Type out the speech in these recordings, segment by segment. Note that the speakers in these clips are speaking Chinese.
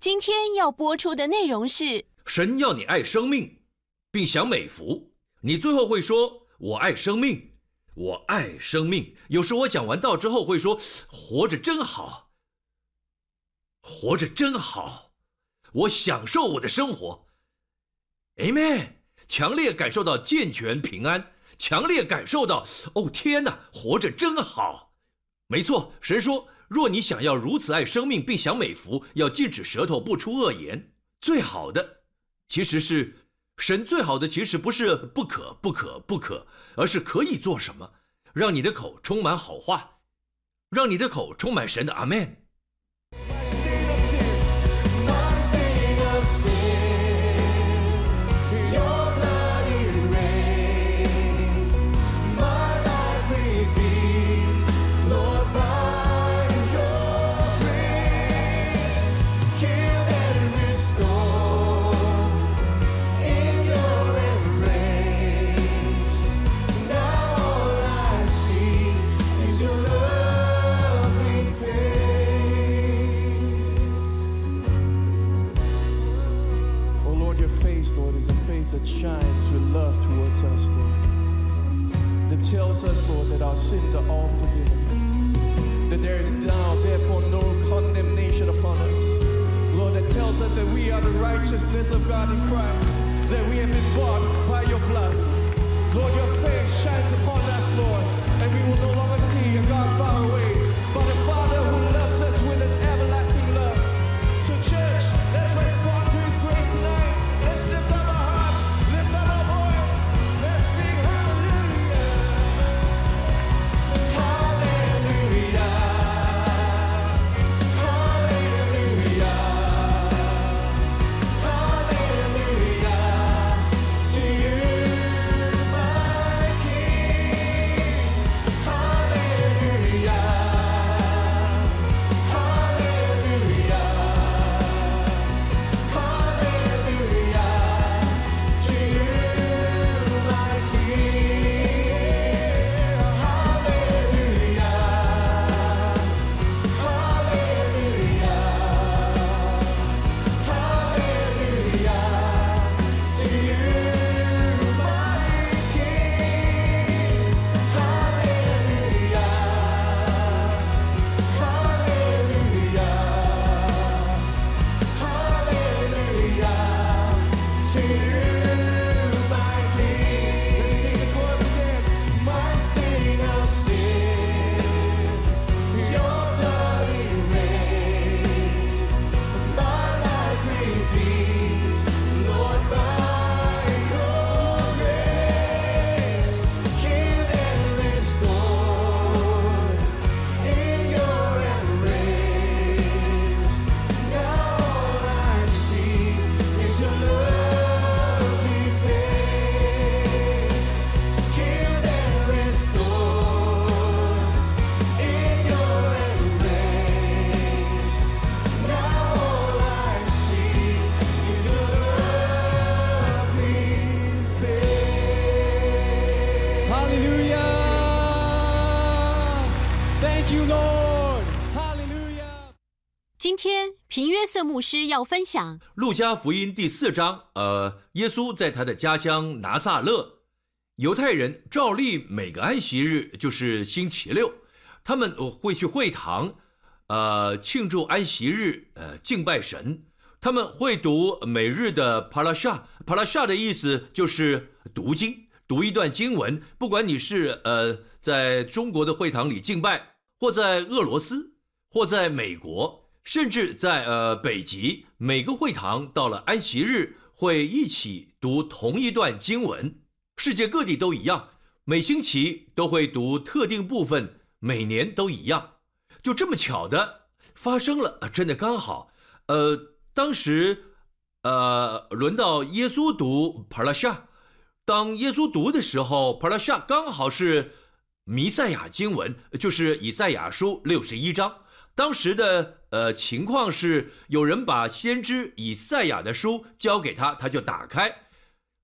今天要播出的内容是：神要你爱生命，并享美福。你最后会说：“我爱生命，我爱生命。”有时我讲完道之后会说：“活着真好，活着真好，我享受我的生活。”Amen。强烈感受到健全平安，强烈感受到哦天哪，活着真好。没错，神说。若你想要如此爱生命并享美福，要禁止舌头不出恶言。最好的，其实是神最好的，其实不是不可不可不可，而是可以做什么，让你的口充满好话，让你的口充满神的阿门。That shines with love towards us, Lord. That tells us, Lord, that our sins are all forgiven. That there is now, therefore, no condemnation upon us. Lord, that tells us that we are the righteousness of God in Christ. That we have been bought by your blood. Lord, your face shines upon us, Lord, and we will no longer see a God far away, but a Father 瑟牧师要分享路加福音第四章，呃，耶稣在他的家乡拿撒勒，犹太人照例每个安息日就是星期六，他们会去会堂，呃，庆祝安息日，呃，敬拜神。他们会读每日的帕拉夏，帕拉夏的意思就是读经，读一段经文。不管你是呃在中国的会堂里敬拜，或在俄罗斯，或在美国，甚至在呃北极，每个会堂到了安息日会一起读同一段经文。世界各地都一样，每星期都会读特定部分，每年都一样。就这么巧的发生了，真的刚好。呃，当时呃轮到耶稣读帕拉夏，当耶稣读的时候，帕拉夏刚好是弥赛亚经文，就是以赛亚书六十一章。当时的呃情况是，有人把先知以赛亚的书交给他，他就打开，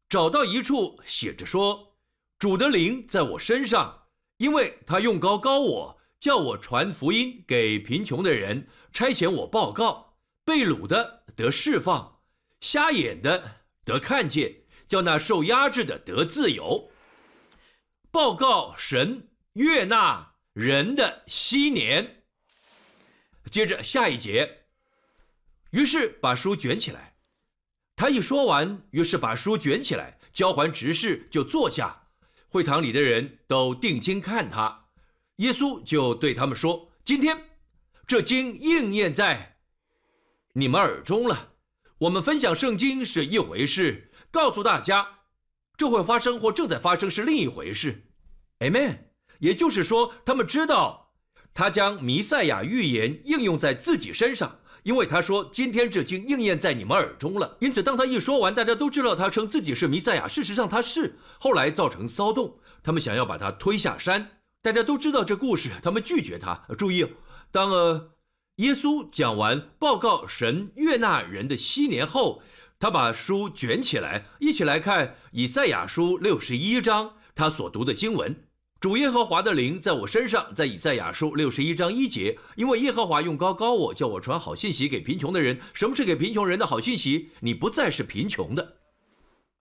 找到一处写着说：“主的灵在我身上，因为他用高高我，叫我传福音给贫穷的人，差遣我报告被掳的得释放，瞎眼的得看见，叫那受压制的得自由。报告神悦纳人的昔年。接着下一节，于是把书卷起来。他一说完，于是把书卷起来，交还执事，就坐下。会堂里的人都定睛看他。耶稣就对他们说：“今天，这经应验在你们耳中了。我们分享圣经是一回事，告诉大家这会发生或正在发生是另一回事。”Amen。也就是说，他们知道他将弥赛亚预言应用在自己身上。因为他说：“今天这经应验在你们耳中了。”因此，当他一说完，大家都知道他称自己是弥赛亚。事实上，他是。后来造成骚动，他们想要把他推下山。大家都知道这故事，他们拒绝他。注意，当呃耶稣讲完报告神悦纳人的昔年后，他把书卷起来，一起来看以赛亚书六十一章他所读的经文。主耶和华的灵在我身上，在以赛亚书六十一章一节，因为耶和华用高高我，叫我传好信息给贫穷的人。什么是给贫穷人的好信息？你不再是贫穷的。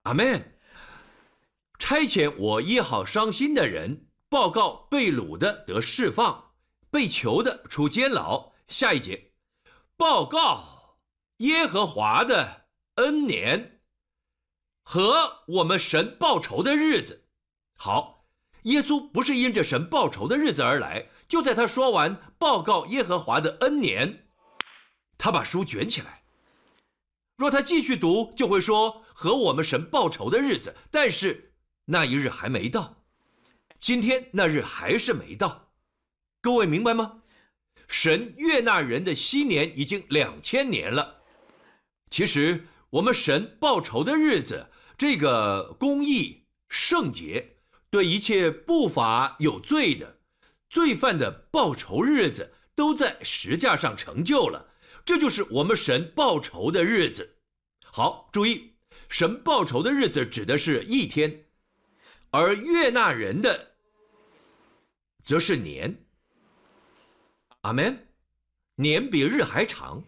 阿门。差遣我医好伤心的人，报告被掳的得释放，被囚的出监牢。下一节，报告耶和华的恩年和我们神报仇的日子。好。耶稣不是因着神报仇的日子而来，就在他说完报告耶和华的恩年，他把书卷起来。若他继续读，就会说和我们神报仇的日子，但是那一日还没到，今天那日还是没到，各位明白吗？神悦纳人的昔年已经两千年了。其实我们神报仇的日子，这个公义圣洁。对一切不法有罪的罪犯的报仇日子，都在石架上成就了。这就是我们神报仇的日子。好，注意，神报仇的日子指的是一天，而悦纳人的则是年。阿门。年比日还长，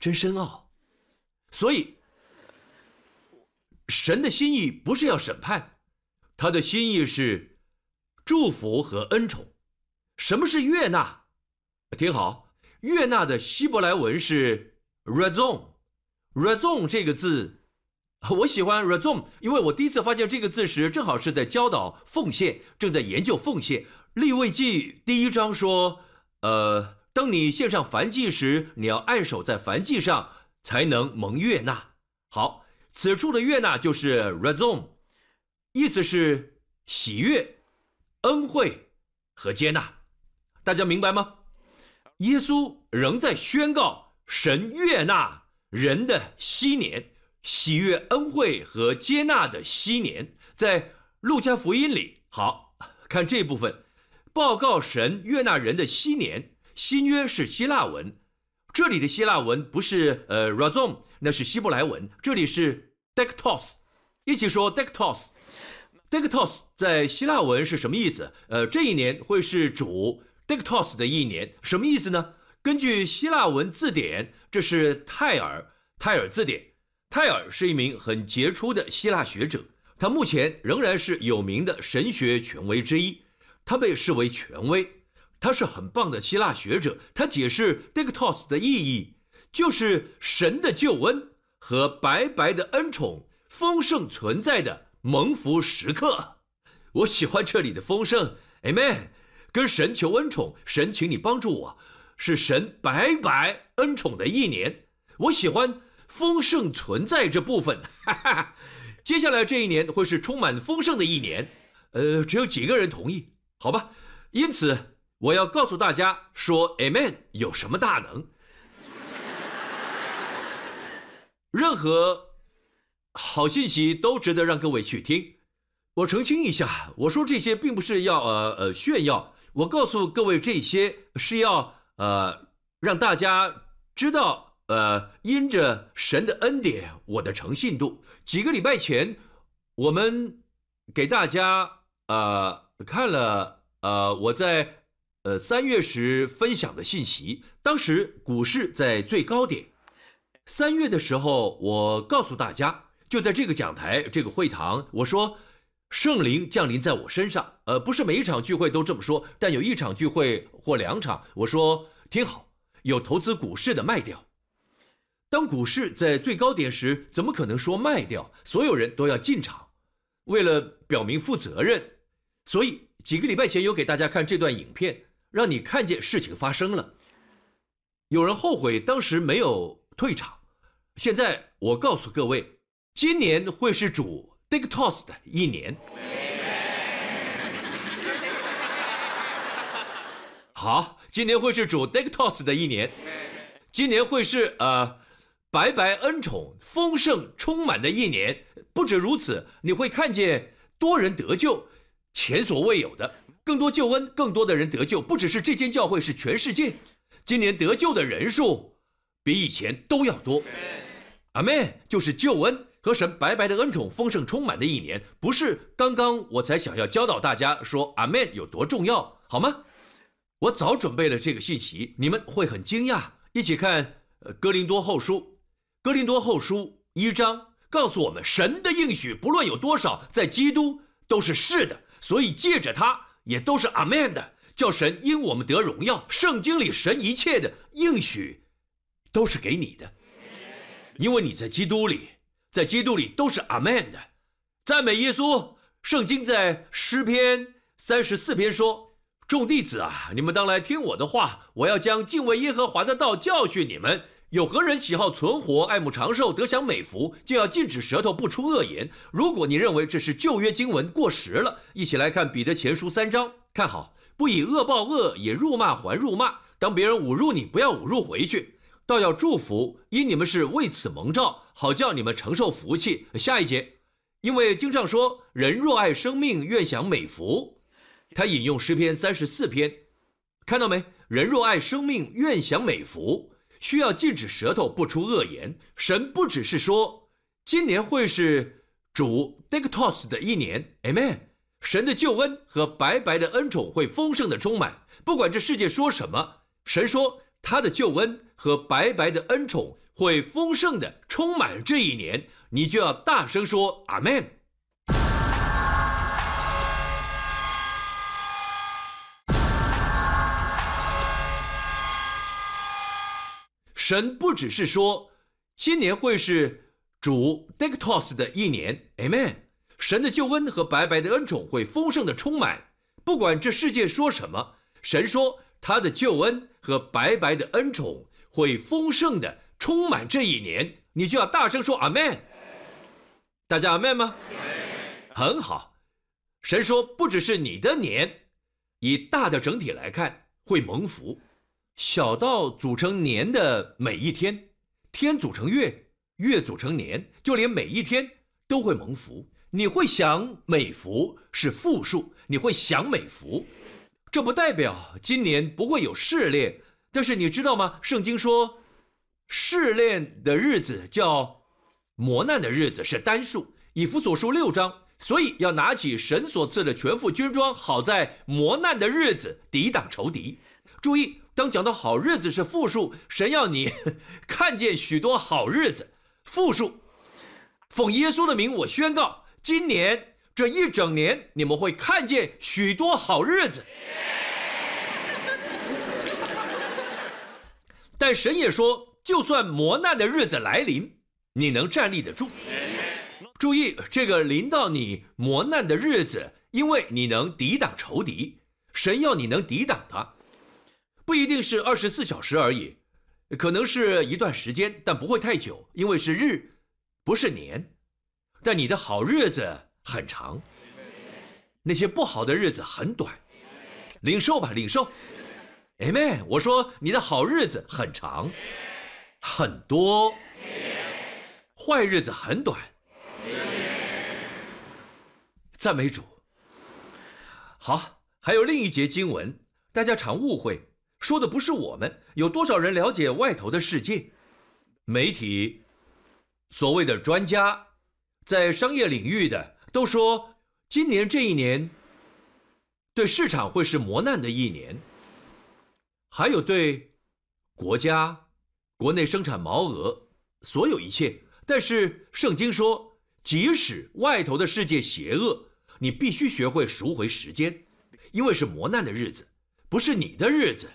真深奥。所以。神的心意不是要审判，他的心意是祝福和恩宠。什么是悦纳？听好，悦纳的希伯来文是 razon。razon 这个字，我喜欢 razon，因为我第一次发现这个字时，正好是在教导奉献，正在研究奉献。立位记第一章说，呃，当你献上燔祭时，你要按手在燔祭上，才能蒙悦纳。好。此处的悦纳就是 razon，意思是喜悦、恩惠和接纳，大家明白吗？耶稣仍在宣告神悦纳人的昔年，喜悦、恩惠和接纳的昔年，在路加福音里，好看这部分，报告神悦纳人的昔年。新约是希腊文。这里的希腊文不是呃 razon，那是希伯来文。这里是 dektos，一起说 dektos。dektos 在希腊文是什么意思？呃，这一年会是主 dektos 的一年，什么意思呢？根据希腊文字典，这是泰尔泰尔字典。泰尔是一名很杰出的希腊学者，他目前仍然是有名的神学权威之一，他被视为权威。他是很棒的希腊学者，他解释 “dektos” 的意义，就是神的救恩和白白的恩宠丰盛存在的蒙福时刻。我喜欢这里的丰盛，Amen。跟神求恩宠，神请你帮助我，是神白白恩宠的一年。我喜欢丰盛存在这部分。哈哈，接下来这一年会是充满丰盛的一年。呃，只有几个人同意，好吧？因此。我要告诉大家说，Amen 有什么大能？任何好信息都值得让各位去听。我澄清一下，我说这些并不是要呃呃炫耀。我告诉各位这些是要呃让大家知道呃因着神的恩典，我的诚信度。几个礼拜前，我们给大家呃看了呃我在。呃三月时分享的信息，当时股市在最高点。三月的时候，我告诉大家，就在这个讲台、这个会堂，我说圣灵降临在我身上。呃，不是每一场聚会都这么说，但有一场聚会或两场，我说听好，有投资股市的卖掉。当股市在最高点时，怎么可能说卖掉？所有人都要进场，为了表明负责任，所以几个礼拜前有给大家看这段影片，让你看见事情发生了。有人后悔当时没有。退场。现在我告诉各位，今年会是主 Dictos 的一年。好，今年会是主 Dictos 的一年。今年会是呃，白白恩宠、丰盛充满的一年。不止如此，你会看见多人得救，前所未有的，更多救恩，更多的人得救。不只是这间教会，是全世界。今年得救的人数。比以前都要多，阿门。就是救恩和神白白的恩宠丰盛充满的一年，不是刚刚我才想要教导大家说阿门有多重要，好吗？我早准备了这个信息，你们会很惊讶。一起看《哥林多后书》，《哥林多后书》一章告诉我们，神的应许不论有多少，在基督都是是的，所以借着他也都是阿门的，叫神因我们得荣耀。圣经里神一切的应许。都是给你的，因为你在基督里，在基督里都是阿门的，赞美耶稣。圣经在诗篇三十四篇说：“众弟子啊，你们当来听我的话，我要将敬畏耶和华的道教训你们。有何人喜好存活、爱慕长寿、得享美福，就要禁止舌头不出恶言。如果你认为这是旧约经文过时了，一起来看彼得前书三章，看好，不以恶报恶，也辱骂还辱骂。当别人侮辱你，不要侮辱回去。”倒要祝福，因你们是为此蒙召，好叫你们承受福气。下一节，因为经上说：“人若爱生命，愿享美福。”他引用诗篇三十四篇，看到没？人若爱生命，愿享美福，需要禁止舌头不出恶言。神不只是说今年会是主 Dictos 的一年，Amen。神的救恩和白白的恩宠会丰盛的充满，不管这世界说什么，神说。他的救恩和白白的恩宠会丰盛的充满这一年，你就要大声说阿门。神不只是说新年会是主 Dictos 的一年，Amen。神的救恩和白白的恩宠会丰盛的充满，不管这世界说什么，神说。他的救恩和白白的恩宠会丰盛的充满这一年，你就要大声说阿门。大家阿门吗？很好。神说，不只是你的年，以大的整体来看会蒙福，小到组成年的每一天，天组成月，月组成年，就连每一天都会蒙福。你会享美福是复数，你会享美福。这不代表今年不会有试炼，但是你知道吗？圣经说，试炼的日子叫磨难的日子是单数，以弗所书六章，所以要拿起神所赐的全副军装，好在磨难的日子抵挡仇敌。注意，当讲到好日子是复数，神要你 看见许多好日子，复数。奉耶稣的名，我宣告，今年。这一整年，你们会看见许多好日子。但神也说，就算磨难的日子来临，你能站立得住。注意，这个临到你磨难的日子，因为你能抵挡仇敌。神要你能抵挡他，不一定是二十四小时而已，可能是一段时间，但不会太久，因为是日，不是年。但你的好日子。很长，那些不好的日子很短，领受吧，领受，Amen。我说你的好日子很长，很多，坏日子很短，赞美主。好，还有另一节经文，大家常误会，说的不是我们。有多少人了解外头的世界？媒体，所谓的专家，在商业领域的。都说今年这一年对市场会是磨难的一年，还有对国家、国内生产毛额，所有一切。但是圣经说，即使外头的世界邪恶，你必须学会赎回时间，因为是磨难的日子，不是你的日子。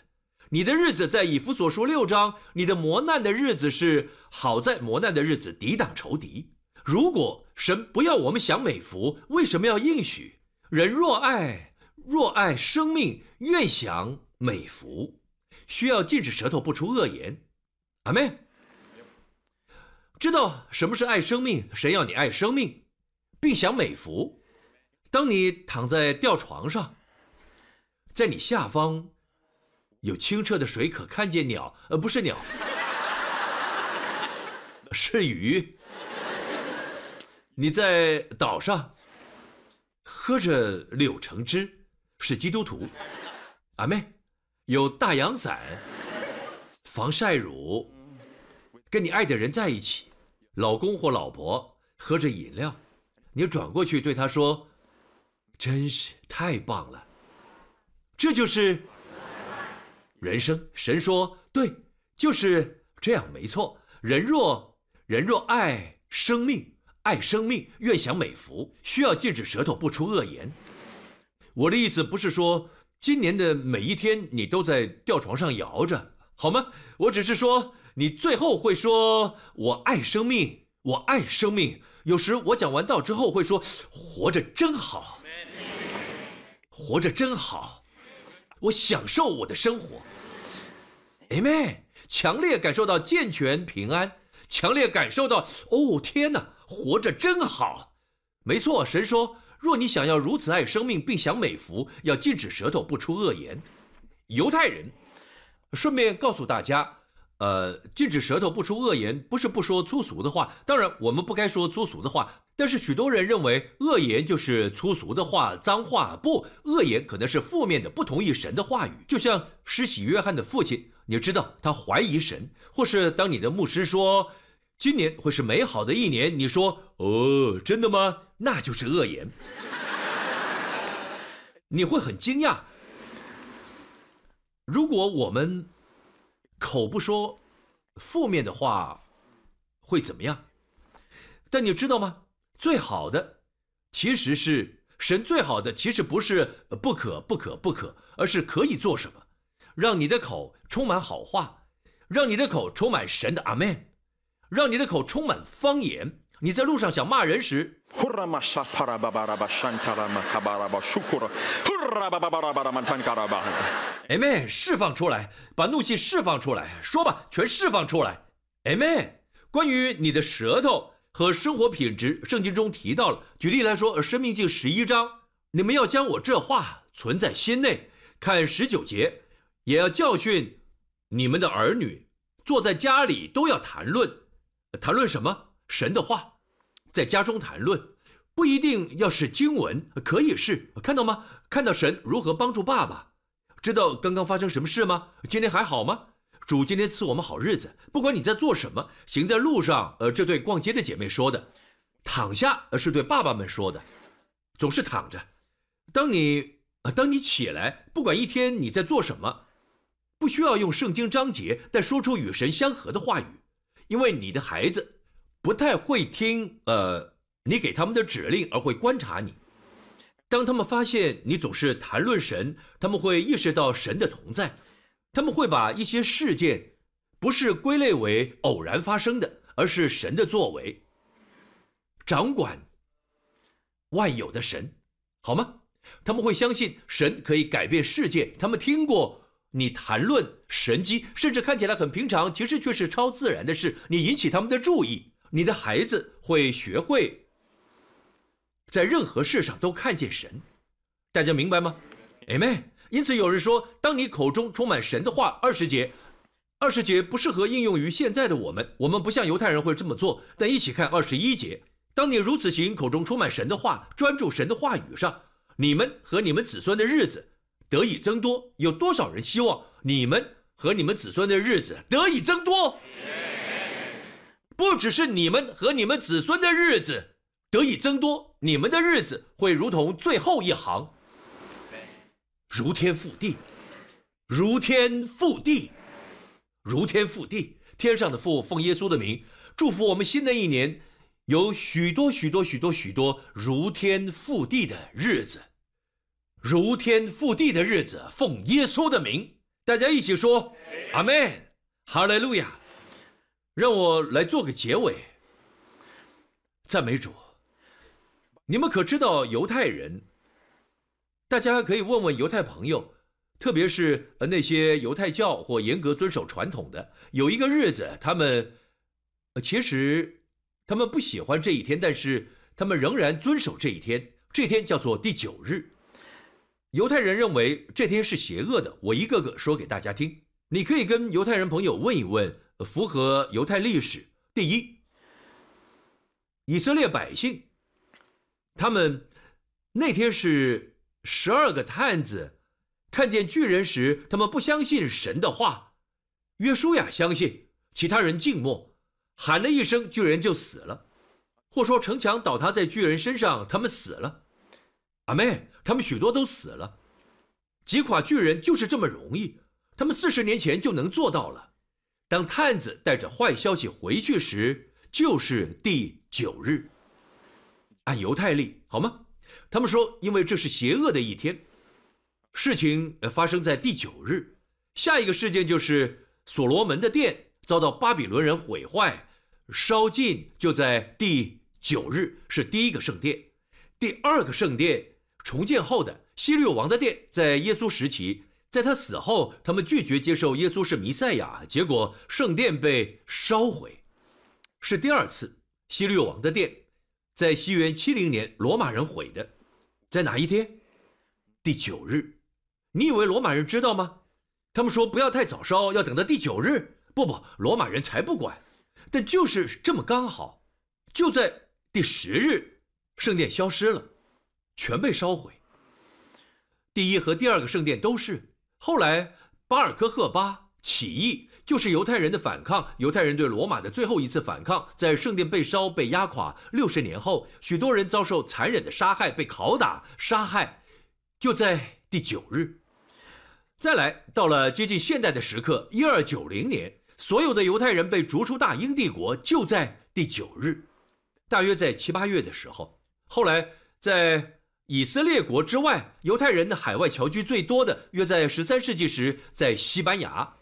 你的日子在以弗所书六章，你的磨难的日子是好在磨难的日子抵挡仇敌。如果神不要我们享美福，为什么要应许人若爱若爱生命，愿享美福？需要禁止舌头不出恶言。阿妹，知道什么是爱生命？神要你爱生命，并享美福。当你躺在吊床上，在你下方。有清澈的水可看见鸟，呃，不是鸟，是鱼。你在岛上喝着柳橙汁，是基督徒。阿妹，有大阳伞、防晒乳，跟你爱的人在一起，老公或老婆喝着饮料，你转过去对他说：“真是太棒了。”这就是。人生，神说对，就是这样，没错。人若人若爱生命，爱生命，愿享美福，需要禁止舌头不出恶言。我的意思不是说今年的每一天你都在吊床上摇着，好吗？我只是说你最后会说“我爱生命，我爱生命”。有时我讲完道之后会说“活着真好，活着真好”。我享受我的生活，Amen。强烈感受到健全平安，强烈感受到哦天哪，活着真好。没错，神说，若你想要如此爱生命并享美福，要禁止舌头不出恶言。犹太人，顺便告诉大家。呃，禁止舌头不出恶言，不是不说粗俗的话。当然，我们不该说粗俗的话。但是许多人认为恶言就是粗俗的话、脏话。不，恶言可能是负面的、不同意神的话语。就像施洗约翰的父亲，你知道他怀疑神，或是当你的牧师说今年会是美好的一年，你说哦，真的吗？那就是恶言。你会很惊讶。如果我们。口不说负面的话，会怎么样？但你知道吗？最好的其实是神最好的，其实不是不可不可不可，而是可以做什么？让你的口充满好话，让你的口充满神的阿门，让你的口充满方言。你在路上想骂人时。Amen，释放出来，把怒气释放出来，说吧，全释放出来。Amen。关于你的舌头和生活品质，圣经中提到了。举例来说，《生命记》十一章，你们要将我这话存在心内。看十九节，也要教训你们的儿女，坐在家里都要谈论，谈论什么？神的话，在家中谈论。不一定要是经文，可以是看到吗？看到神如何帮助爸爸，知道刚刚发生什么事吗？今天还好吗？主今天赐我们好日子。不管你在做什么，行在路上，呃，这对逛街的姐妹说的；躺下，呃，是对爸爸们说的。总是躺着。当你，当你起来，不管一天你在做什么，不需要用圣经章节，但说出与神相合的话语，因为你的孩子不太会听，呃。你给他们的指令，而会观察你。当他们发现你总是谈论神，他们会意识到神的同在。他们会把一些事件，不是归类为偶然发生的，而是神的作为。掌管万有的神，好吗？他们会相信神可以改变世界。他们听过你谈论神迹，甚至看起来很平常，其实却是超自然的事。你引起他们的注意，你的孩子会学会。在任何事上都看见神，大家明白吗？Amen。因此有人说，当你口中充满神的话，二十节，二十节不适合应用于现在的我们。我们不像犹太人会这么做。但一起看二十一节，当你如此行，口中充满神的话，专注神的话语上，你们和你们子孙的日子得以增多。有多少人希望你们和你们子孙的日子得以增多？不只是你们和你们子孙的日子。得以增多，你们的日子会如同最后一行，如天覆地。如天覆地，如天覆地。天上的父奉耶稣的名，祝福我们新的一年有许多许多许多许多如天覆地的日子，如天覆地的日子。奉耶稣的名，大家一起说阿门，哈利路亚。让我来做个结尾，赞美主。你们可知道犹太人？大家可以问问犹太朋友，特别是那些犹太教或严格遵守传统的，有一个日子，他们，其实他们不喜欢这一天，但是他们仍然遵守这一天。这天叫做第九日。犹太人认为这天是邪恶的。我一个个说给大家听。你可以跟犹太人朋友问一问，符合犹太历史。第一，以色列百姓，他们那天是十二个探子看见巨人时，他们不相信神的话。约书亚相信，其他人静默，喊了一声，巨人就死了，或说城墙倒塌在巨人身上，他们死了。阿妹，他们许多都死了，击垮巨人就是这么容易，他们四十年前就能做到了。当探子带着坏消息回去时，就是第九日。按犹太历，好吗？他们说，因为这是邪恶的一天，事情发生在第九日。下一个事件就是所罗门的殿遭到巴比伦人毁坏、烧尽，就在第九日是第一个圣殿。第二个圣殿重建后的希律王的殿，在耶稣时期，在他死后，他们拒绝接受耶稣是弥赛亚，结果圣殿被烧毁，是第二次希律王的殿。在西元七零年，罗马人毁的，在哪一天？第九日。你以为罗马人知道吗？他们说不要太早烧，要等到第九日。不不，罗马人才不管。但就是这么刚好，就在第十日，圣殿消失了，全被烧毁。第一和第二个圣殿都是。后来巴尔科赫巴起义。就是犹太人的反抗，犹太人对罗马的最后一次反抗，在圣殿被烧、被压垮。六十年后，许多人遭受残忍的杀害，被拷打、杀害，就在第九日。再来到了接近现代的时刻，一二九零年，所有的犹太人被逐出大英帝国，就在第九日，大约在七八月的时候。后来在以色列国之外，犹太人的海外侨居最多的，约在十三世纪时，在西班牙。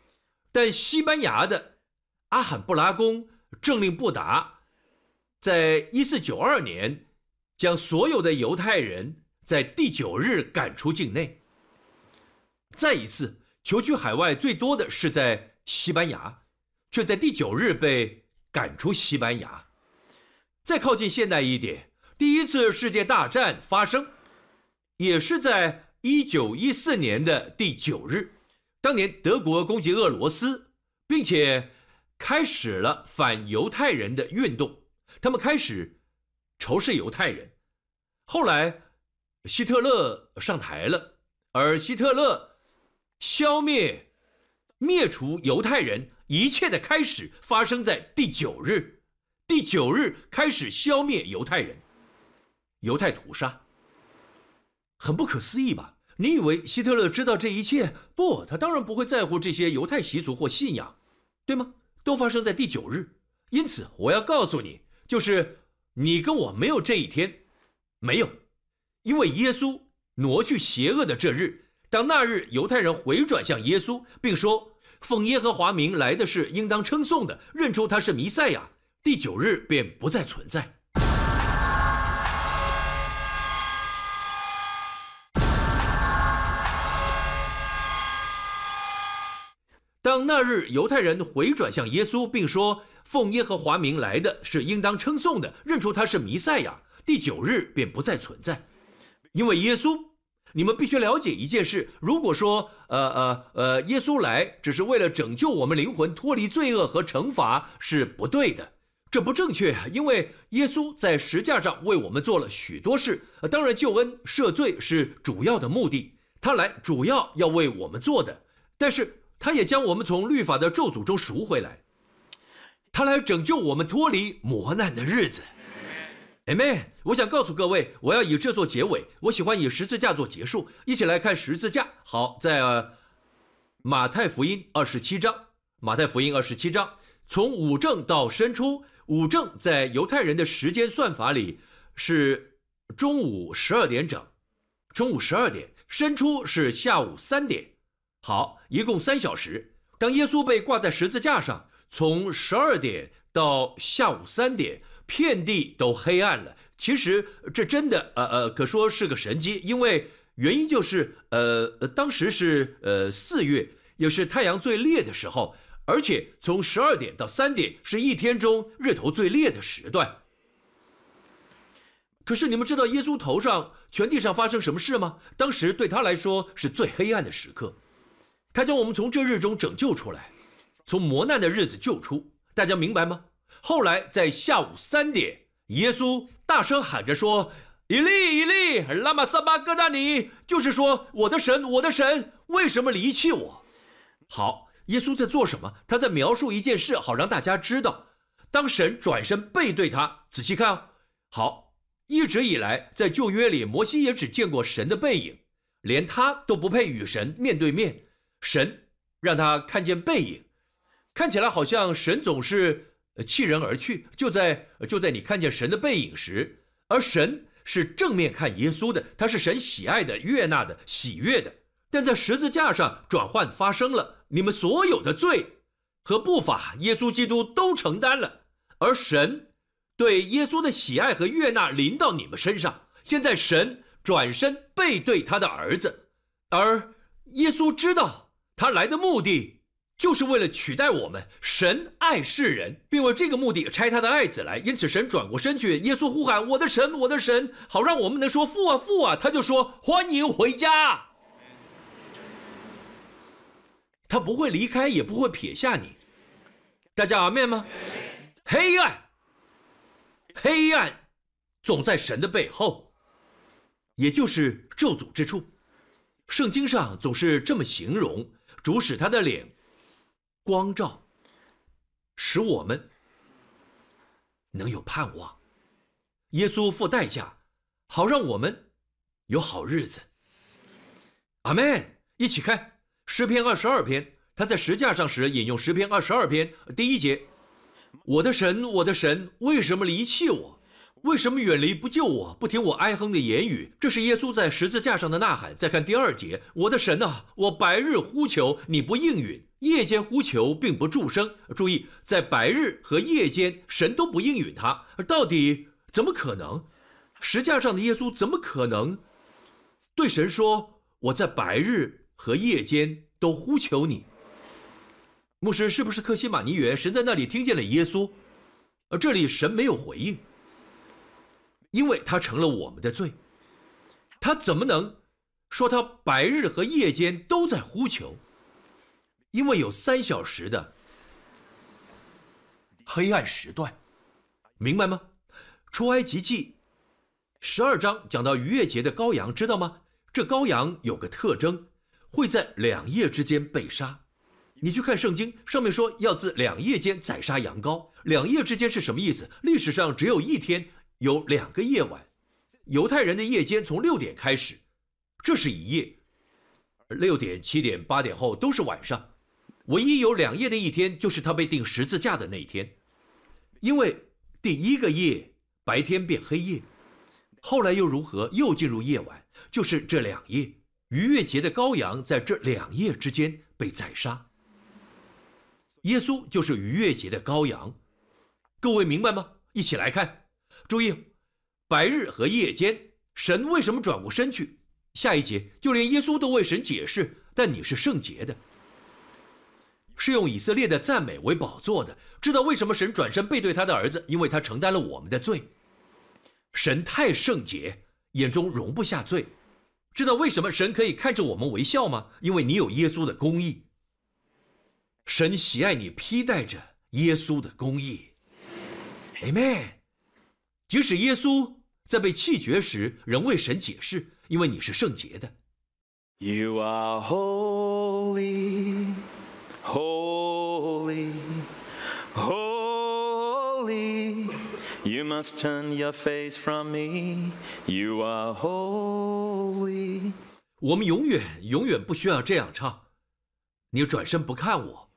但西班牙的阿罕布拉宫政令不达，在一四九二年，将所有的犹太人在第九日赶出境内。再一次，求居海外最多的是在西班牙，却在第九日被赶出西班牙。再靠近现代一点，第一次世界大战发生，也是在一九一四年的第九日。当年德国攻击俄罗斯，并且开始了反犹太人的运动，他们开始仇视犹太人。后来希特勒上台了，而希特勒消灭、灭除犹太人，一切的开始发生在第九日。第九日开始消灭犹太人，犹太屠杀，很不可思议吧？你以为希特勒知道这一切？不，他当然不会在乎这些犹太习俗或信仰，对吗？都发生在第九日。因此，我要告诉你，就是你跟我没有这一天，没有，因为耶稣挪去邪恶的这日。当那日犹太人回转向耶稣，并说奉耶和华名来的是应当称颂的，认出他是弥赛亚，第九日便不再存在。那日犹太人回转向耶稣，并说奉耶和华名来的是应当称颂的，认出他是弥赛亚，第九日便不再存在，因为耶稣，你们必须了解一件事：如果说呃呃呃，耶稣来只是为了拯救我们灵魂脱离罪恶和惩罚，是不对的，这不正确，因为耶稣在石架上为我们做了许多事，当然救恩赦罪是主要的目的，他来主要要为我们做的，但是。他也将我们从律法的咒诅中赎回来，他来拯救我们脱离磨难的日子。Amen。我想告诉各位，我要以这座结尾。我喜欢以十字架做结束。一起来看十字架。好，在马太福音二十七章。马太福音二十七章，从五正到申初，五正在犹太人的时间算法里是中午十二点整，中午十二点。申初是下午三点。好，一共三小时。当耶稣被挂在十字架上，从十二点到下午三点，遍地都黑暗了。其实这真的，呃呃，可说是个神迹，因为原因就是，呃，当时是呃四月，也是太阳最烈的时候，而且从十二点到三点是一天中日头最烈的时段。可是你们知道耶稣头上、全地上发生什么事吗？当时对他来说是最黑暗的时刻，他将我们从这日中拯救出来，从磨难的日子救出。大家明白吗？后来在下午三点，耶稣大声喊着说：“以利，以利，拉玛撒巴哥达尼！”就是说，我的神，我的神，为什么离弃我？好，耶稣在做什么？他在描述一件事，好让大家知道，当神转身背对他，仔细看哦，好。一直以来，在旧约里，摩西也只见过神的背影，连他都不配与神面对面。神让他看见背影，看起来好像神总是弃人而去。就在就在你看见神的背影时，而神是正面看耶稣的，他是神喜爱的、悦纳的、喜悦的。但在十字架上，转换发生了，你们所有的罪和不法，耶稣基督都承担了，而神。对耶稣的喜爱和悦纳临到你们身上。现在神转身背对他的儿子，而耶稣知道他来的目的就是为了取代我们。神爱世人，并为这个目的拆他的爱子来。因此神转过身去，耶稣呼喊：“我的神，我的神！”好让我们能说：“父啊，父啊！”他就说：“欢迎回家。”他不会离开，也不会撇下你。大家阿面吗？黑暗。黑暗总在神的背后，也就是咒诅之处。圣经上总是这么形容：主使他的脸光照，使我们能有盼望。耶稣付代价，好让我们有好日子。阿门！一起看诗篇二十二篇，他在石架上时引用诗篇二十二篇第一节。我的神，我的神，为什么离弃我？为什么远离不救我？不听我哀哼的言语？这是耶稣在十字架上的呐喊。再看第二节，我的神啊，我白日呼求你不应允，夜间呼求并不助声。注意，在白日和夜间，神都不应允他。到底怎么可能？石架上的耶稣怎么可能对神说：“我在白日和夜间都呼求你？”牧师是不是克西马尼园？神在那里听见了耶稣，而这里神没有回应，因为他成了我们的罪。他怎么能说他白日和夜间都在呼求？因为有三小时的黑暗时段，明白吗？出埃及记十二章讲到逾越节的羔羊，知道吗？这羔羊有个特征，会在两夜之间被杀。你去看圣经，上面说要自两夜间宰杀羊羔。两夜之间是什么意思？历史上只有一天有两个夜晚，犹太人的夜间从六点开始，这是一夜；六点、七点、八点后都是晚上。唯一有两夜的一天，就是他被钉十字架的那一天。因为第一个夜白天变黑夜，后来又如何？又进入夜晚，就是这两夜。逾越节的羔羊在这两夜之间被宰杀。耶稣就是逾越节的羔羊，各位明白吗？一起来看，注意，白日和夜间，神为什么转过身去？下一节就连耶稣都为神解释：但你是圣洁的，是用以色列的赞美为宝座的。知道为什么神转身背对他的儿子？因为他承担了我们的罪。神太圣洁，眼中容不下罪。知道为什么神可以看着我们微笑吗？因为你有耶稣的公义。神喜爱你披戴着耶稣的公义，Amen。即使耶稣在被弃绝时，仍为神解释，因为你是圣洁的。You are holy, holy, holy. You must turn your face from me. You are holy. 我们永远永远不需要这样唱。你转身不看我，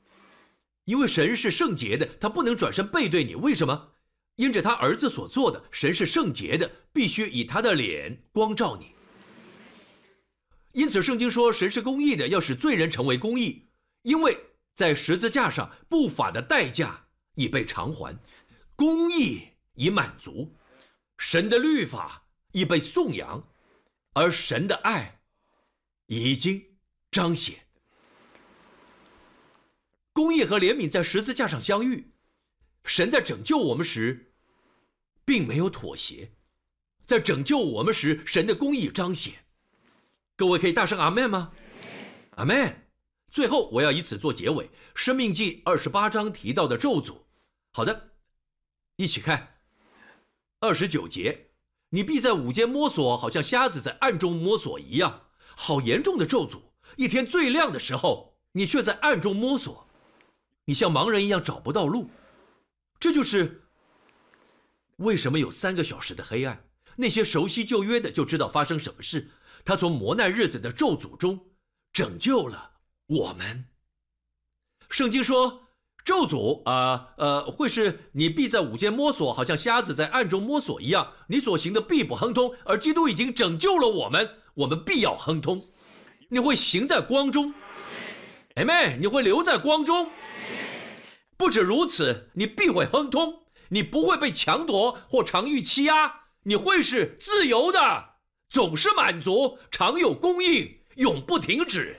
因为神是圣洁的，他不能转身背对你。为什么？因着他儿子所做的，神是圣洁的，必须以他的脸光照你。因此，圣经说神是公义的，要使罪人成为公义，因为在十字架上不法的代价已被偿还，公义已满足，神的律法已被颂扬，而神的爱已经彰显。公义和怜悯在十字架上相遇，神在拯救我们时，并没有妥协，在拯救我们时，神的公义彰显。各位可以大声阿门吗？阿门。最后，我要以此做结尾，《生命记》二十八章提到的咒诅。好的，一起看二十九节：你必在午间摸索，好像瞎子在暗中摸索一样。好严重的咒诅！一天最亮的时候，你却在暗中摸索，你像盲人一样找不到路。这就是为什么有三个小时的黑暗。那些熟悉旧约的就知道发生什么事。他从磨难日子的咒诅中拯救了我们。圣经说，咒诅啊呃，会是你必在午间摸索，好像瞎子在暗中摸索一样，你所行的必不亨通。而基督已经拯救了我们，我们必要亨通。你会行在光中，Amen。你会留在光中。不止如此，你必会亨通，你不会被强夺或常遇欺压，你会是自由的。总是满足，常有供应，永不停止。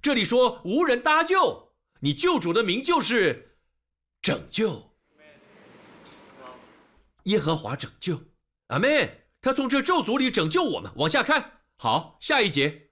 这里说无人搭救，你救主的名就是拯救。耶和华拯救，阿门。他从这咒诅里拯救我们。往下看，好，下一节，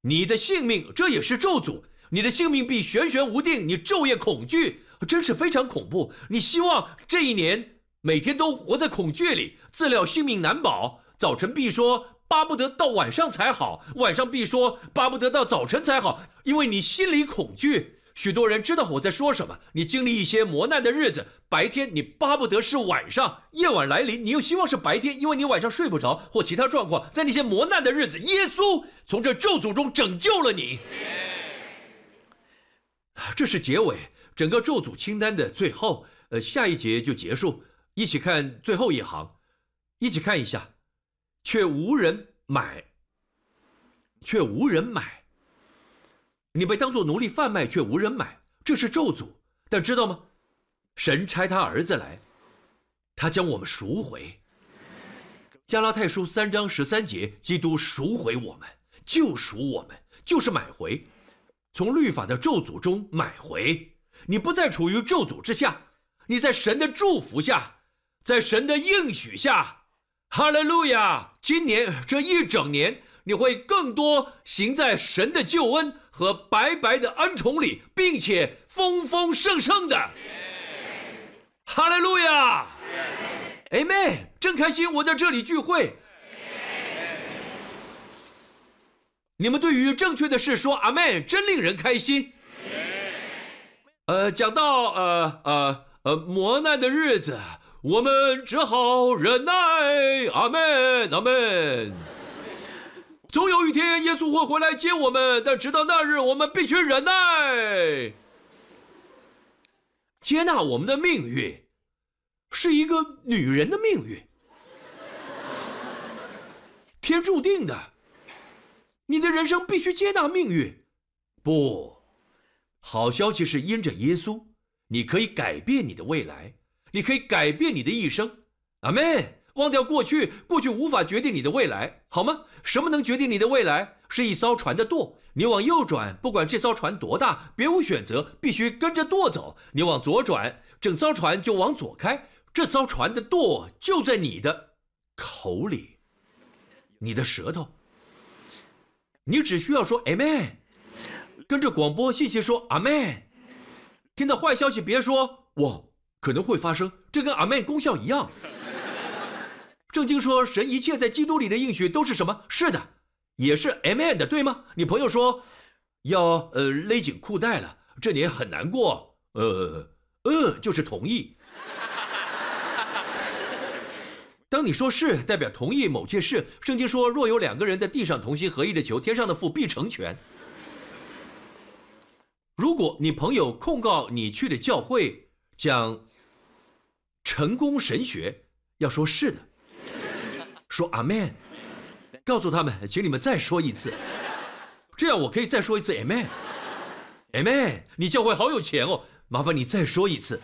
你的性命这也是咒诅，你的性命必悬悬无定，你昼夜恐惧，真是非常恐怖。你希望这一年每天都活在恐惧里，自料性命难保。早晨必说巴不得到晚上才好，晚上必说巴不得到早晨才好，因为你心里恐惧。许多人知道我在说什么。你经历一些磨难的日子，白天你巴不得是晚上，夜晚来临你又希望是白天，因为你晚上睡不着或其他状况。在那些磨难的日子，耶稣从这咒诅中拯救了你。这是结尾，整个咒诅清单的最后。呃，下一节就结束。一起看最后一行，一起看一下。却无人买，却无人买。你被当作奴隶贩卖，却无人买，这是咒诅。但知道吗？神差他儿子来，他将我们赎回。加拉太书三章十三节，基督赎回我们，救赎我们，就是买回，从律法的咒诅中买回。你不再处于咒诅之下，你在神的祝福下，在神的应许下。哈利路亚！今年这一整年，你会更多行在神的救恩和白白的恩宠里，并且丰丰盛盛的。哈利路亚！Amen！真开心，我在这里聚会。你们对于正确的事说阿门，真令人开心。呃，讲到呃呃呃磨难的日子。我们只好忍耐，阿门，阿门。总有一天，耶稣会回来接我们，但直到那日，我们必须忍耐，接纳我们的命运，是一个女人的命运，天注定的。你的人生必须接纳命运。不，好消息是因着耶稣，你可以改变你的未来。你可以改变你的一生，阿门。忘掉过去，过去无法决定你的未来，好吗？什么能决定你的未来？是一艘船的舵。你往右转，不管这艘船多大，别无选择，必须跟着舵走。你往左转，整艘船就往左开。这艘船的舵就在你的口里，你的舌头。你只需要说 Amen，跟着广播信息说阿门。听到坏消息，别说哇。可能会发生，这跟阿门功效一样。圣经说，神一切在基督里的应许都是什么？是的，也是 Amen 的，对吗？你朋友说要呃勒紧裤带了，这年很难过，呃呃，就是同意。当你说是，代表同意某件事。圣经说，若有两个人在地上同心合意的求，天上的父必成全。如果你朋友控告你去的教会讲成功神学，要说是的，说阿门，告诉他们，请你们再说一次，这样我可以再说一次 amen。amen，你教会好有钱哦，麻烦你再说一次，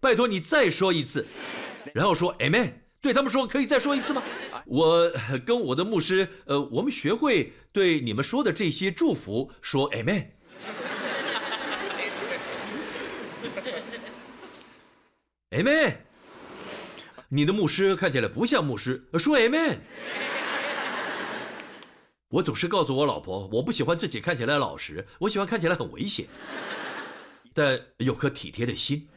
拜托你再说一次，然后说 amen，对他们说可以再说一次吗？我跟我的牧师，呃，我们学会对你们说的这些祝福说 amen。amen，你的牧师看起来不像牧师，说 amen。我总是告诉我老婆，我不喜欢自己看起来老实，我喜欢看起来很危险，但有颗体贴的心。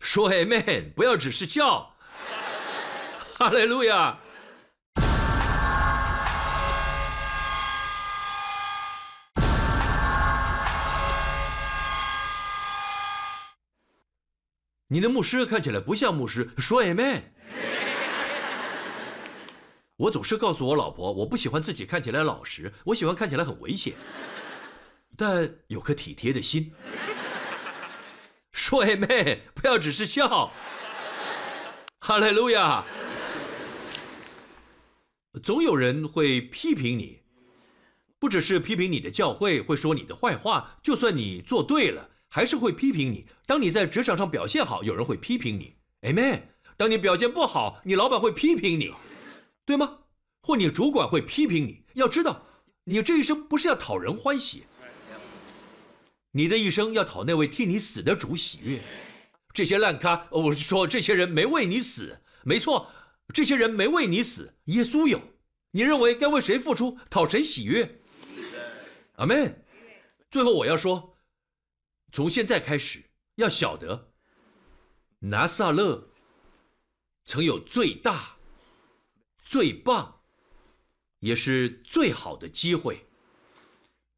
说 amen，不要只是笑。哈利路亚。你的牧师看起来不像牧师，说 amen。我总是告诉我老婆，我不喜欢自己看起来老实，我喜欢看起来很危险，但有颗体贴的心。说 amen，不要只是笑。哈利路亚。总有人会批评你，不只是批评你的教会，会说你的坏话。就算你做对了，还是会批评你。当你在职场上表现好，有人会批评你，Amen。当你表现不好，你老板会批评你，对吗？或你主管会批评你。要知道，你这一生不是要讨人欢喜，你的一生要讨那位替你死的主喜悦。这些烂咖，我是说，这些人没为你死，没错。这些人没为你死，耶稣有。你认为该为谁付出，讨谁喜悦？阿门。最后我要说，从现在开始，要晓得，拿撒勒曾有最大、最棒，也是最好的机会，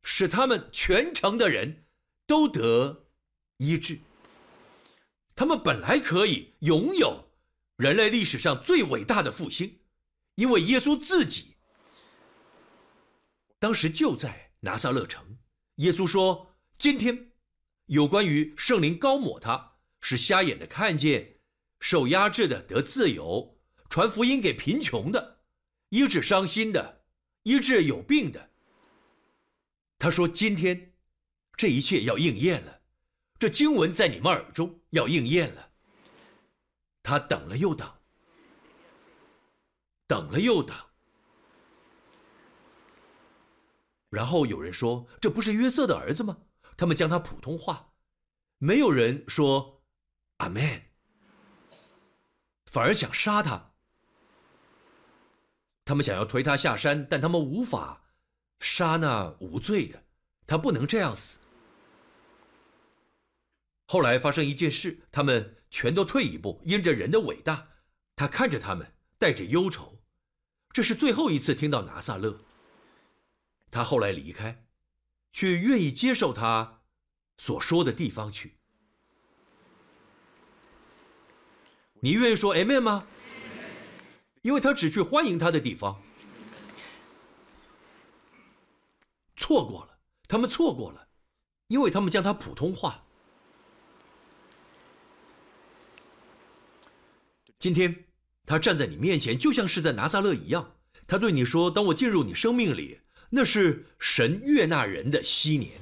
使他们全城的人都得医治。他们本来可以拥有。人类历史上最伟大的复兴，因为耶稣自己当时就在拿撒勒城。耶稣说：“今天有关于圣灵高抹他，使瞎眼的看见，受压制的得自由，传福音给贫穷的，医治伤心的，医治有病的。”他说：“今天这一切要应验了，这经文在你们耳中要应验了。”他等了又等，等了又等，然后有人说：“这不是约瑟的儿子吗？”他们将他普通话，没有人说“阿门”，反而想杀他。他们想要推他下山，但他们无法杀那无罪的，他不能这样死。后来发生一件事，他们全都退一步，因着人的伟大，他看着他们，带着忧愁。这是最后一次听到拿撒勒。他后来离开，却愿意接受他所说的地方去。你愿意说 Amen 吗？因为他只去欢迎他的地方。错过了，他们错过了，因为他们将他普通话。今天，他站在你面前，就像是在拿撒勒一样。他对你说：“当我进入你生命里，那是神悦纳人的昔年。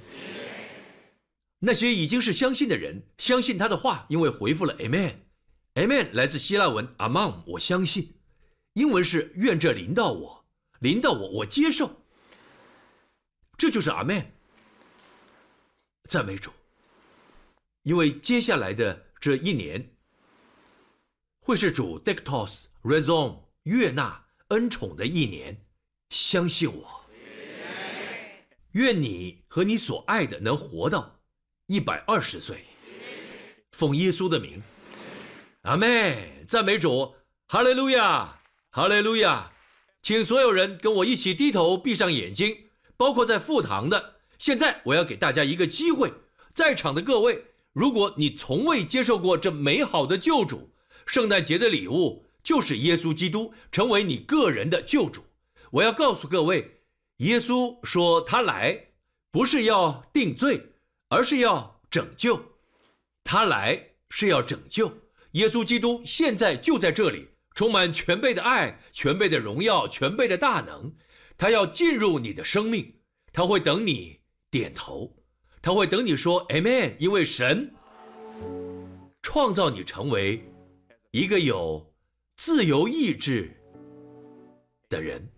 那些已经是相信的人，相信他的话，因为回复了 Amen。Amen 来自希腊文 Amon，我相信。英文是愿这临到我，临到我，我接受。这就是 Amen。赞美主，因为接下来的这一年。”会是主 dictos raison 悦纳恩宠的一年，相信我。愿你和你所爱的能活到一百二十岁。奉耶稣的名，阿妹，赞美主，哈利路亚，哈利路亚，请所有人跟我一起低头，闭上眼睛，包括在副堂的。现在我要给大家一个机会，在场的各位，如果你从未接受过这美好的救主。圣诞节的礼物就是耶稣基督成为你个人的救主。我要告诉各位，耶稣说他来不是要定罪，而是要拯救。他来是要拯救。耶稣基督现在就在这里，充满全备的爱、全备的荣耀、全备的大能。他要进入你的生命，他会等你点头，他会等你说 “Amen”，因为神创造你成为一个有自由意志的人。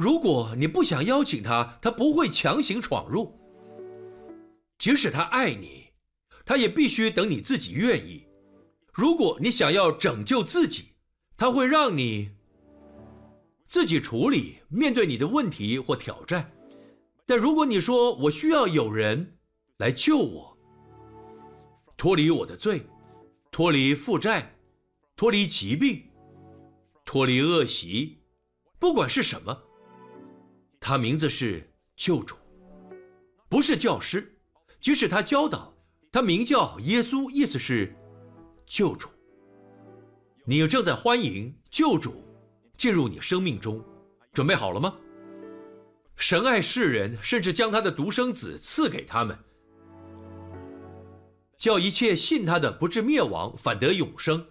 如果你不想邀请他，他不会强行闯入。即使他爱你，他也必须等你自己愿意。如果你想要拯救自己，他会让你自己处理面对你的问题或挑战。但如果你说我需要有人来救我，脱离我的罪，脱离负债，脱离疾病，脱离恶习，不管是什么。他名字是救主，不是教师，即使他教导，他名叫耶稣，意思是救主。你正在欢迎救主进入你生命中，准备好了吗？神爱世人，甚至将他的独生子赐给他们，叫一切信他的不至灭亡，反得永生。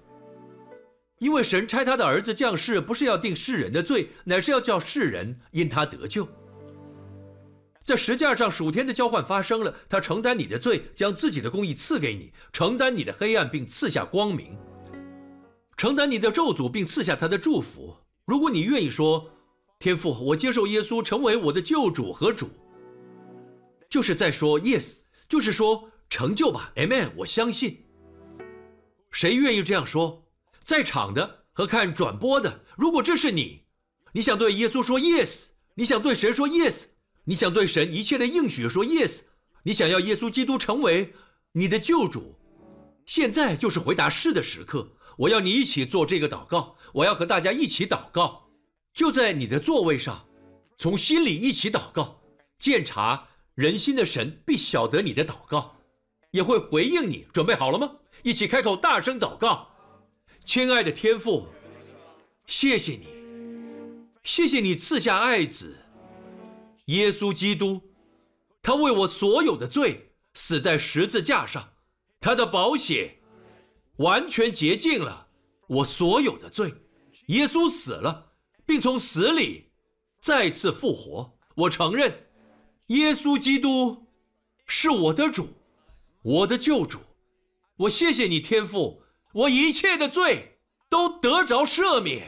因为神差他的儿子降世，不是要定世人的罪，乃是要叫世人因他得救。在石架上，属天的交换发生了，他承担你的罪，将自己的公义赐给你；承担你的黑暗，并赐下光明；承担你的咒诅，并赐下他的祝福。如果你愿意说：“天父，我接受耶稣成为我的救主和主。”就是在说 “yes”，就是说成就吧，Amen。我相信。谁愿意这样说？在场的和看转播的，如果这是你，你想对耶稣说 yes，你想对神说 yes，你想对神一切的应许说 yes，你想要耶稣基督成为你的救主，现在就是回答是的时刻。我要你一起做这个祷告，我要和大家一起祷告，就在你的座位上，从心里一起祷告。鉴察人心的神必晓得你的祷告，也会回应你。准备好了吗？一起开口大声祷告。亲爱的天父，谢谢你，谢谢你赐下爱子耶稣基督，他为我所有的罪死在十字架上，他的宝血完全洁净了我所有的罪。耶稣死了，并从死里再次复活。我承认，耶稣基督是我的主，我的救主。我谢谢你，天父。我一切的罪都得着赦免，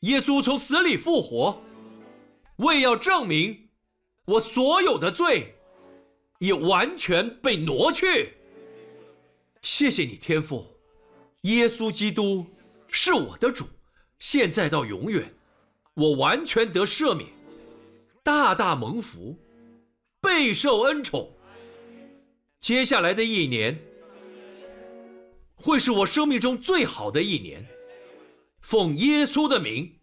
耶稣从死里复活，为要证明我所有的罪也完全被挪去。谢谢你，天父，耶稣基督是我的主，现在到永远，我完全得赦免，大大蒙福，备受恩宠。接下来的一年。会是我生命中最好的一年，奉耶稣的名，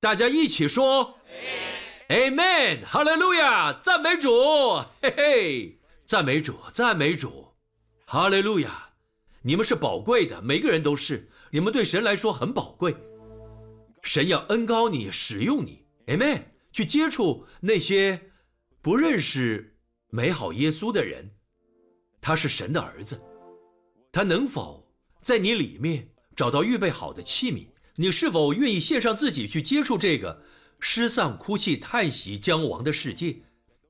大家一起说，Amen，哈利路亚，赞美主，嘿嘿，赞美主，赞美主，哈利路亚，你们是宝贵的，每个人都是，你们对神来说很宝贵，神要恩高你，使用你，Amen，去接触那些不认识美好耶稣的人，他是神的儿子，他能否？在你里面找到预备好的器皿，你是否愿意献上自己去接触这个失丧、哭泣、叹息、将亡的世界？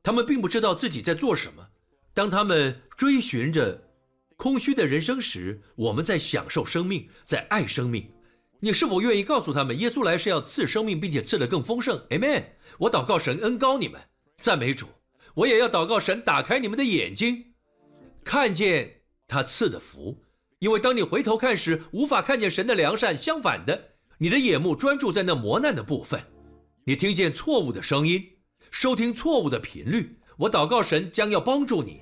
他们并不知道自己在做什么。当他们追寻着空虚的人生时，我们在享受生命，在爱生命。你是否愿意告诉他们，耶稣来是要赐生命，并且赐得更丰盛？Amen。我祷告神恩高你们，赞美主。我也要祷告神打开你们的眼睛，看见他赐的福。因为当你回头看时，无法看见神的良善；相反的，你的眼目专注在那磨难的部分，你听见错误的声音，收听错误的频率。我祷告神将要帮助你，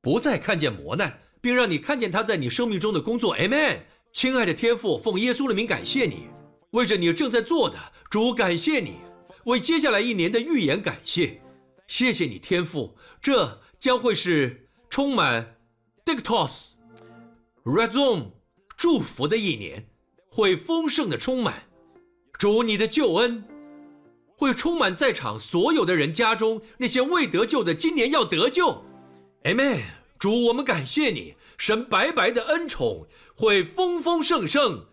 不再看见磨难，并让你看见他在你生命中的工作。Amen。亲爱的天父，奉耶稣的名感谢你，为着你正在做的，主感谢你，为接下来一年的预言感谢，谢谢你天父，这将会是充满 dictos。Razon，祝福的一年，会丰盛的充满。主你的救恩，会充满在场所有的人家中，那些未得救的今年要得救。Amen。主，我们感谢你，神白白的恩宠会丰丰盛盛，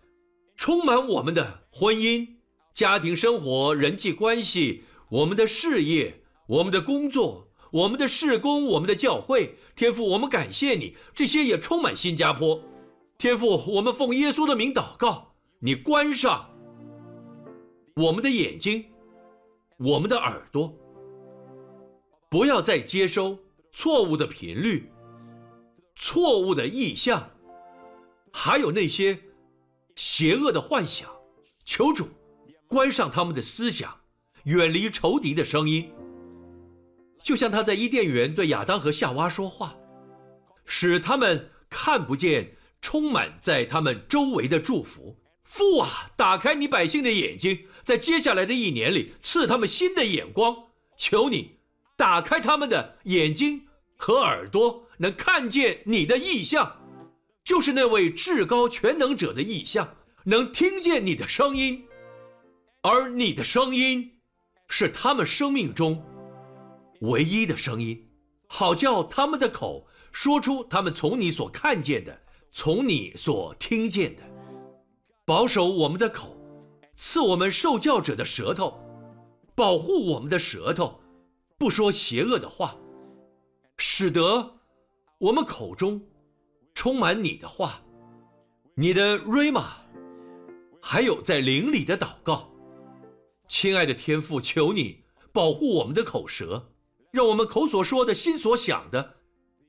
充满我们的婚姻、家庭生活、人际关系、我们的事业、我们的工作、我们的事工、我们的教会。天父，我们感谢你，这些也充满新加坡。天父，我们奉耶稣的名祷告，你关上我们的眼睛，我们的耳朵，不要再接收错误的频率、错误的意象，还有那些邪恶的幻想。求主关上他们的思想，远离仇敌的声音。就像他在伊甸园对亚当和夏娃说话，使他们看不见。充满在他们周围的祝福，父啊，打开你百姓的眼睛，在接下来的一年里赐他们新的眼光。求你打开他们的眼睛和耳朵，能看见你的意象，就是那位至高全能者的意象，能听见你的声音，而你的声音是他们生命中唯一的声音，好叫他们的口说出他们从你所看见的。从你所听见的，保守我们的口，赐我们受教者的舌头，保护我们的舌头，不说邪恶的话，使得我们口中充满你的话，你的瑞玛，还有在灵里的祷告。亲爱的天父，求你保护我们的口舌，让我们口所说的心所想的，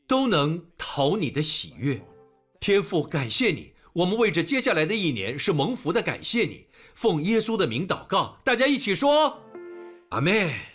都能讨你的喜悦。天父，感谢你，我们为这接下来的一年是蒙福的，感谢你，奉耶稣的名祷告，大家一起说，阿门。